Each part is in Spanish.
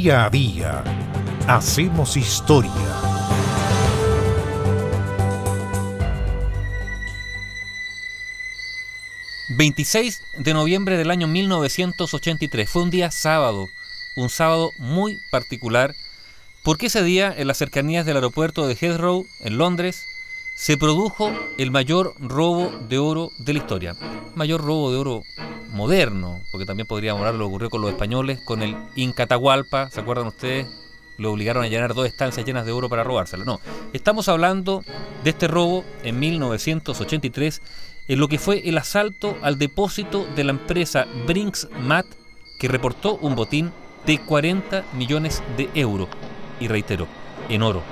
Día a día hacemos historia. ...26 de noviembre del año 1983... ...fue un día sábado... ...un sábado muy particular... ...porque ese día en las cercanías del aeropuerto de Heathrow... ...en Londres... ...se produjo el mayor robo de oro de la historia... ...mayor robo de oro moderno, porque también podríamos hablar lo que ocurrió con los españoles, con el Incatahualpa, ¿se acuerdan ustedes? Lo obligaron a llenar dos estancias llenas de oro para robárselo. No, estamos hablando de este robo en 1983, en lo que fue el asalto al depósito de la empresa Brinks Mat, que reportó un botín de 40 millones de euros, y reitero, en oro.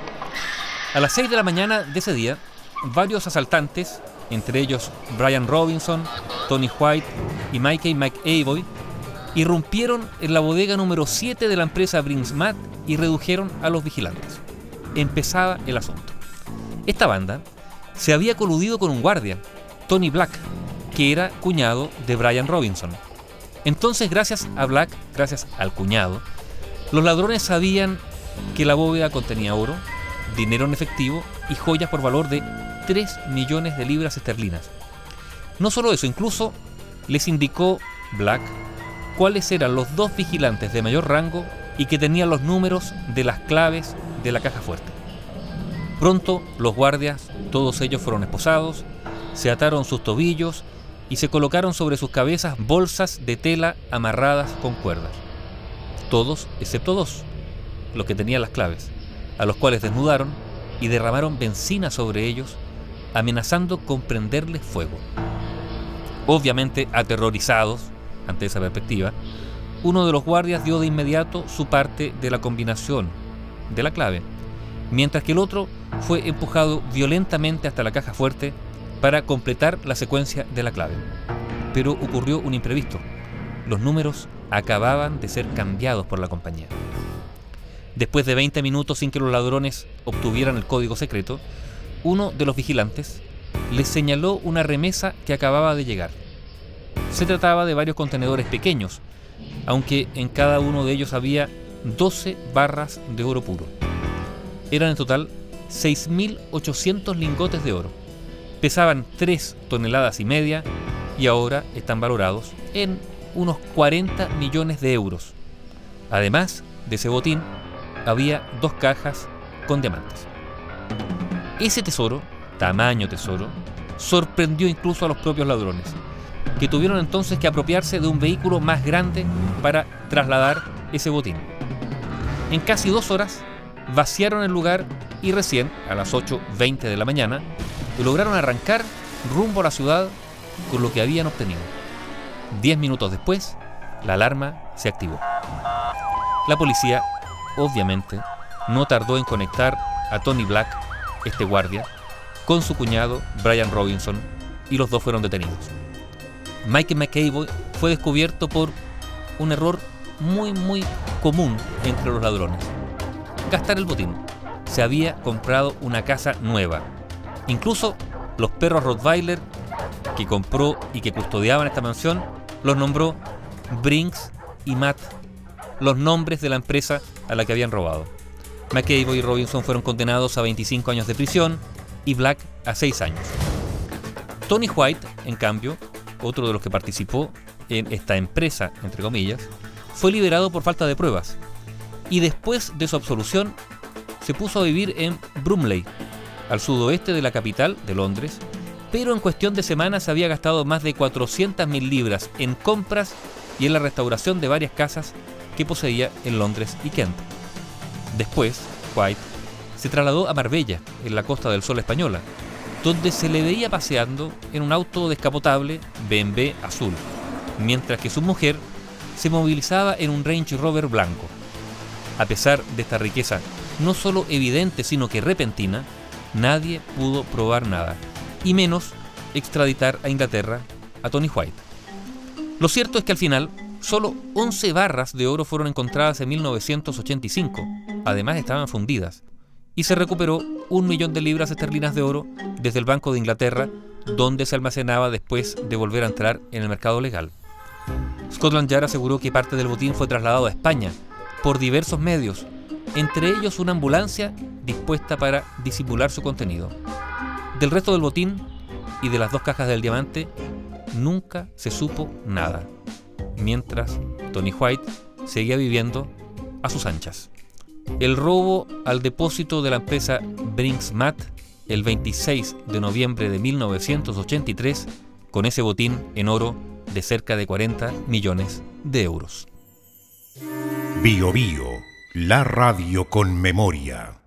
A las 6 de la mañana de ese día, varios asaltantes entre ellos Brian Robinson, Tony White y Mikey McAvoy, irrumpieron en la bodega número 7 de la empresa Brinsmat y redujeron a los vigilantes. Empezaba el asunto. Esta banda se había coludido con un guardia, Tony Black, que era cuñado de Brian Robinson. Entonces, gracias a Black, gracias al cuñado, los ladrones sabían que la bóveda contenía oro, dinero en efectivo y joyas por valor de 3 millones de libras esterlinas. No solo eso, incluso les indicó Black cuáles eran los dos vigilantes de mayor rango y que tenían los números de las claves de la caja fuerte. Pronto los guardias, todos ellos fueron esposados, se ataron sus tobillos y se colocaron sobre sus cabezas bolsas de tela amarradas con cuerdas. Todos excepto dos, los que tenían las claves, a los cuales desnudaron y derramaron benzina sobre ellos amenazando con prenderles fuego. Obviamente aterrorizados ante esa perspectiva, uno de los guardias dio de inmediato su parte de la combinación de la clave, mientras que el otro fue empujado violentamente hasta la caja fuerte para completar la secuencia de la clave. Pero ocurrió un imprevisto. Los números acababan de ser cambiados por la compañía. Después de 20 minutos sin que los ladrones obtuvieran el código secreto, uno de los vigilantes les señaló una remesa que acababa de llegar. Se trataba de varios contenedores pequeños, aunque en cada uno de ellos había 12 barras de oro puro. Eran en total 6.800 lingotes de oro. Pesaban 3 toneladas y media y ahora están valorados en unos 40 millones de euros. Además de ese botín, había dos cajas con diamantes. Ese tesoro, tamaño tesoro, sorprendió incluso a los propios ladrones, que tuvieron entonces que apropiarse de un vehículo más grande para trasladar ese botín. En casi dos horas vaciaron el lugar y recién, a las 8.20 de la mañana, lograron arrancar rumbo a la ciudad con lo que habían obtenido. Diez minutos después, la alarma se activó. La policía, obviamente, no tardó en conectar a Tony Black este guardia, con su cuñado Brian Robinson y los dos fueron detenidos. Mike McAvoy fue descubierto por un error muy muy común entre los ladrones. Gastar el botín. Se había comprado una casa nueva. Incluso los perros Rottweiler que compró y que custodiaban esta mansión los nombró Brinks y Matt, los nombres de la empresa a la que habían robado. McAvoy y Robinson fueron condenados a 25 años de prisión y Black a 6 años. Tony White, en cambio, otro de los que participó en esta empresa, entre comillas, fue liberado por falta de pruebas y después de su absolución se puso a vivir en Brumley, al sudoeste de la capital de Londres, pero en cuestión de semanas había gastado más de 400.000 libras en compras y en la restauración de varias casas que poseía en Londres y Kent. Después, White se trasladó a Marbella, en la Costa del Sol española, donde se le veía paseando en un auto descapotable BMW azul, mientras que su mujer se movilizaba en un Range Rover blanco. A pesar de esta riqueza no solo evidente, sino que repentina, nadie pudo probar nada, y menos extraditar a Inglaterra a Tony White. Lo cierto es que al final Solo 11 barras de oro fueron encontradas en 1985, además estaban fundidas, y se recuperó un millón de libras esterlinas de oro desde el Banco de Inglaterra, donde se almacenaba después de volver a entrar en el mercado legal. Scotland Yard aseguró que parte del botín fue trasladado a España, por diversos medios, entre ellos una ambulancia dispuesta para disimular su contenido. Del resto del botín y de las dos cajas del diamante nunca se supo nada, mientras Tony White seguía viviendo a sus anchas. El robo al depósito de la empresa Brinksmat el 26 de noviembre de 1983 con ese botín en oro de cerca de 40 millones de euros. Bio Bio, la radio con memoria.